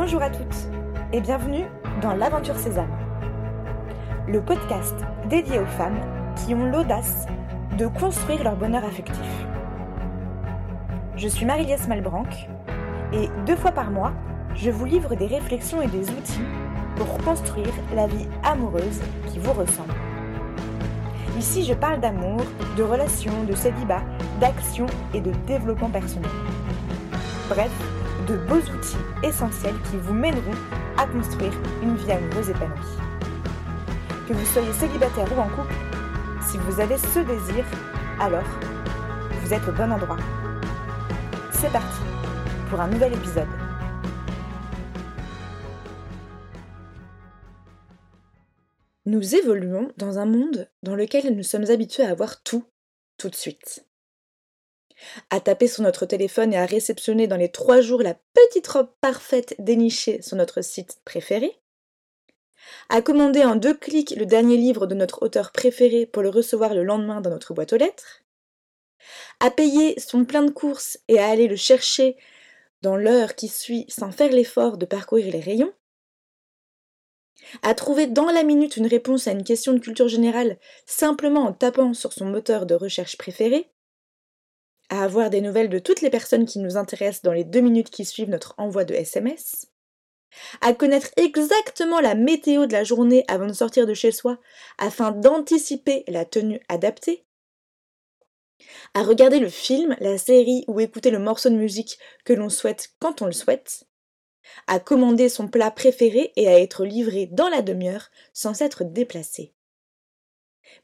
Bonjour à toutes et bienvenue dans l'Aventure Sésame, le podcast dédié aux femmes qui ont l'audace de construire leur bonheur affectif. Je suis Marie-Liesse Malbranc et deux fois par mois, je vous livre des réflexions et des outils pour construire la vie amoureuse qui vous ressemble. Ici, je parle d'amour, de relations, de célibat, d'action et de développement personnel. Bref, de beaux outils essentiels qui vous mèneront à construire une vie amoureuse épanouie. Que vous soyez célibataire ou en couple, si vous avez ce désir, alors vous êtes au bon endroit. C'est parti pour un nouvel épisode. Nous évoluons dans un monde dans lequel nous sommes habitués à avoir tout, tout de suite à taper sur notre téléphone et à réceptionner dans les trois jours la petite robe parfaite dénichée sur notre site préféré, à commander en deux clics le dernier livre de notre auteur préféré pour le recevoir le lendemain dans notre boîte aux lettres, à payer son plein de courses et à aller le chercher dans l'heure qui suit sans faire l'effort de parcourir les rayons, à trouver dans la minute une réponse à une question de culture générale simplement en tapant sur son moteur de recherche préféré, à avoir des nouvelles de toutes les personnes qui nous intéressent dans les deux minutes qui suivent notre envoi de SMS, à connaître exactement la météo de la journée avant de sortir de chez soi afin d'anticiper la tenue adaptée, à regarder le film, la série ou écouter le morceau de musique que l'on souhaite quand on le souhaite, à commander son plat préféré et à être livré dans la demi-heure sans s'être déplacé.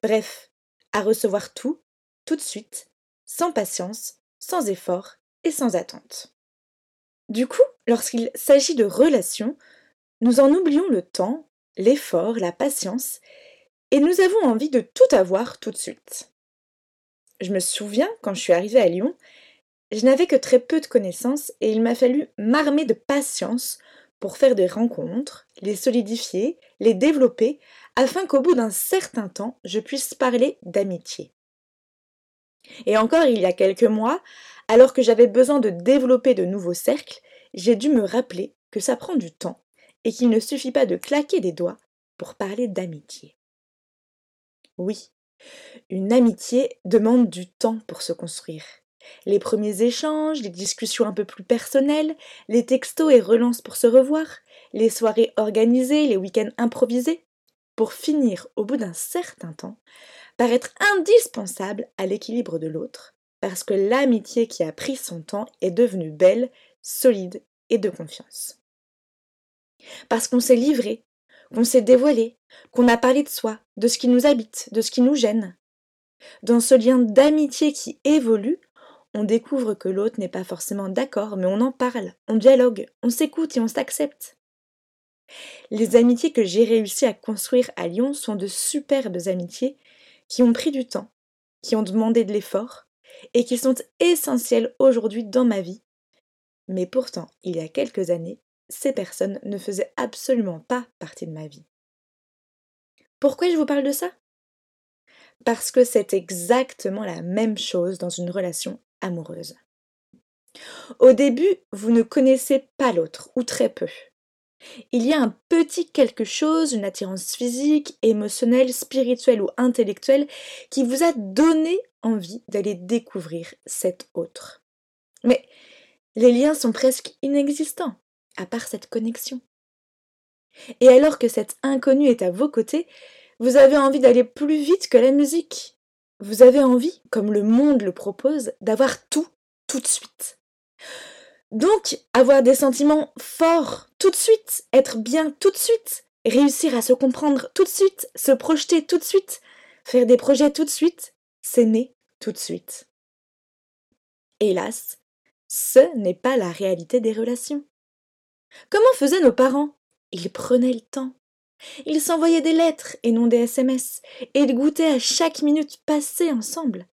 Bref, à recevoir tout, tout de suite, sans patience, sans effort et sans attente. Du coup, lorsqu'il s'agit de relations, nous en oublions le temps, l'effort, la patience, et nous avons envie de tout avoir tout de suite. Je me souviens, quand je suis arrivée à Lyon, je n'avais que très peu de connaissances et il m'a fallu m'armer de patience pour faire des rencontres, les solidifier, les développer, afin qu'au bout d'un certain temps, je puisse parler d'amitié. Et encore il y a quelques mois, alors que j'avais besoin de développer de nouveaux cercles, j'ai dû me rappeler que ça prend du temps et qu'il ne suffit pas de claquer des doigts pour parler d'amitié. Oui, une amitié demande du temps pour se construire. Les premiers échanges, les discussions un peu plus personnelles, les textos et relances pour se revoir, les soirées organisées, les week-ends improvisés, pour finir, au bout d'un certain temps, paraître indispensable à l'équilibre de l'autre, parce que l'amitié qui a pris son temps est devenue belle, solide et de confiance. Parce qu'on s'est livré, qu'on s'est dévoilé, qu'on a parlé de soi, de ce qui nous habite, de ce qui nous gêne. Dans ce lien d'amitié qui évolue, on découvre que l'autre n'est pas forcément d'accord, mais on en parle, on dialogue, on s'écoute et on s'accepte. Les amitiés que j'ai réussi à construire à Lyon sont de superbes amitiés qui ont pris du temps, qui ont demandé de l'effort et qui sont essentielles aujourd'hui dans ma vie. Mais pourtant, il y a quelques années, ces personnes ne faisaient absolument pas partie de ma vie. Pourquoi je vous parle de ça? Parce que c'est exactement la même chose dans une relation amoureuse. Au début, vous ne connaissez pas l'autre, ou très peu. Il y a un petit quelque chose, une attirance physique, émotionnelle, spirituelle ou intellectuelle qui vous a donné envie d'aller découvrir cet autre. Mais les liens sont presque inexistants, à part cette connexion. Et alors que cet inconnu est à vos côtés, vous avez envie d'aller plus vite que la musique. Vous avez envie, comme le monde le propose, d'avoir tout tout de suite. Donc, avoir des sentiments forts tout de suite, être bien tout de suite, réussir à se comprendre tout de suite, se projeter tout de suite, faire des projets tout de suite, s'aimer tout de suite. Hélas, ce n'est pas la réalité des relations. Comment faisaient nos parents? Ils prenaient le temps. Ils s'envoyaient des lettres et non des SMS, et ils goûtaient à chaque minute passée ensemble.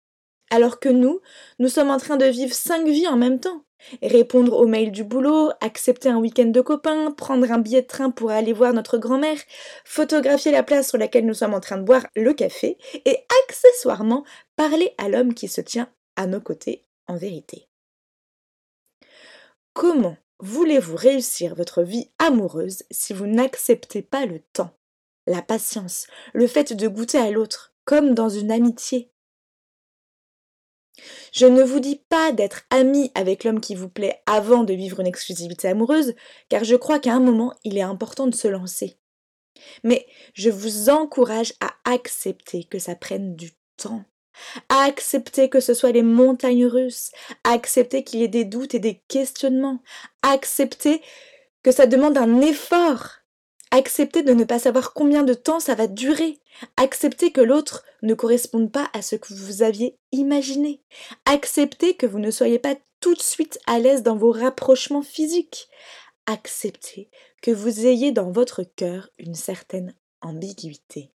Alors que nous, nous sommes en train de vivre cinq vies en même temps. Répondre aux mails du boulot, accepter un week-end de copains, prendre un billet de train pour aller voir notre grand-mère, photographier la place sur laquelle nous sommes en train de boire le café, et accessoirement parler à l'homme qui se tient à nos côtés en vérité. Comment voulez-vous réussir votre vie amoureuse si vous n'acceptez pas le temps, la patience, le fait de goûter à l'autre, comme dans une amitié? Je ne vous dis pas d'être ami avec l'homme qui vous plaît avant de vivre une exclusivité amoureuse, car je crois qu'à un moment, il est important de se lancer. Mais je vous encourage à accepter que ça prenne du temps, à accepter que ce soit les montagnes russes, à accepter qu'il y ait des doutes et des questionnements, à accepter que ça demande un effort, accepter de ne pas savoir combien de temps ça va durer, accepter que l'autre ne corresponde pas à ce que vous aviez imaginé, accepter que vous ne soyez pas tout de suite à l'aise dans vos rapprochements physiques, accepter que vous ayez dans votre cœur une certaine ambiguïté.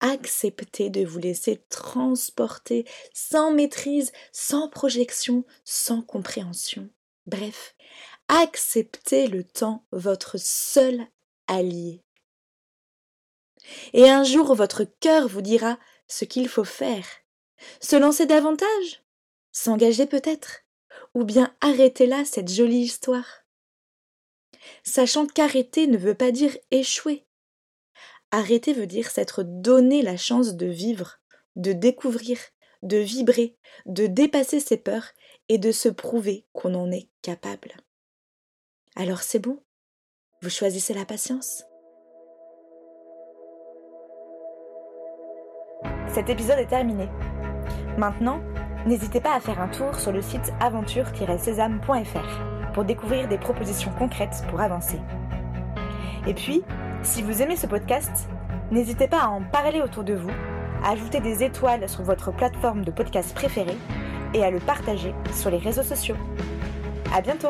Acceptez de vous laisser transporter sans maîtrise, sans projection, sans compréhension. Bref, acceptez le temps votre seul allié. Et un jour votre cœur vous dira ce qu'il faut faire. Se lancer davantage? S'engager peut-être? Ou bien arrêter là cette jolie histoire? Sachant qu'arrêter ne veut pas dire échouer. Arrêter veut dire s'être donné la chance de vivre, de découvrir, de vibrer, de dépasser ses peurs et de se prouver qu'on en est capable. Alors c'est bon? Vous choisissez la patience? Cet épisode est terminé. Maintenant, n'hésitez pas à faire un tour sur le site aventure-sésame.fr pour découvrir des propositions concrètes pour avancer. Et puis, si vous aimez ce podcast, n'hésitez pas à en parler autour de vous, à ajouter des étoiles sur votre plateforme de podcast préférée et à le partager sur les réseaux sociaux. À bientôt!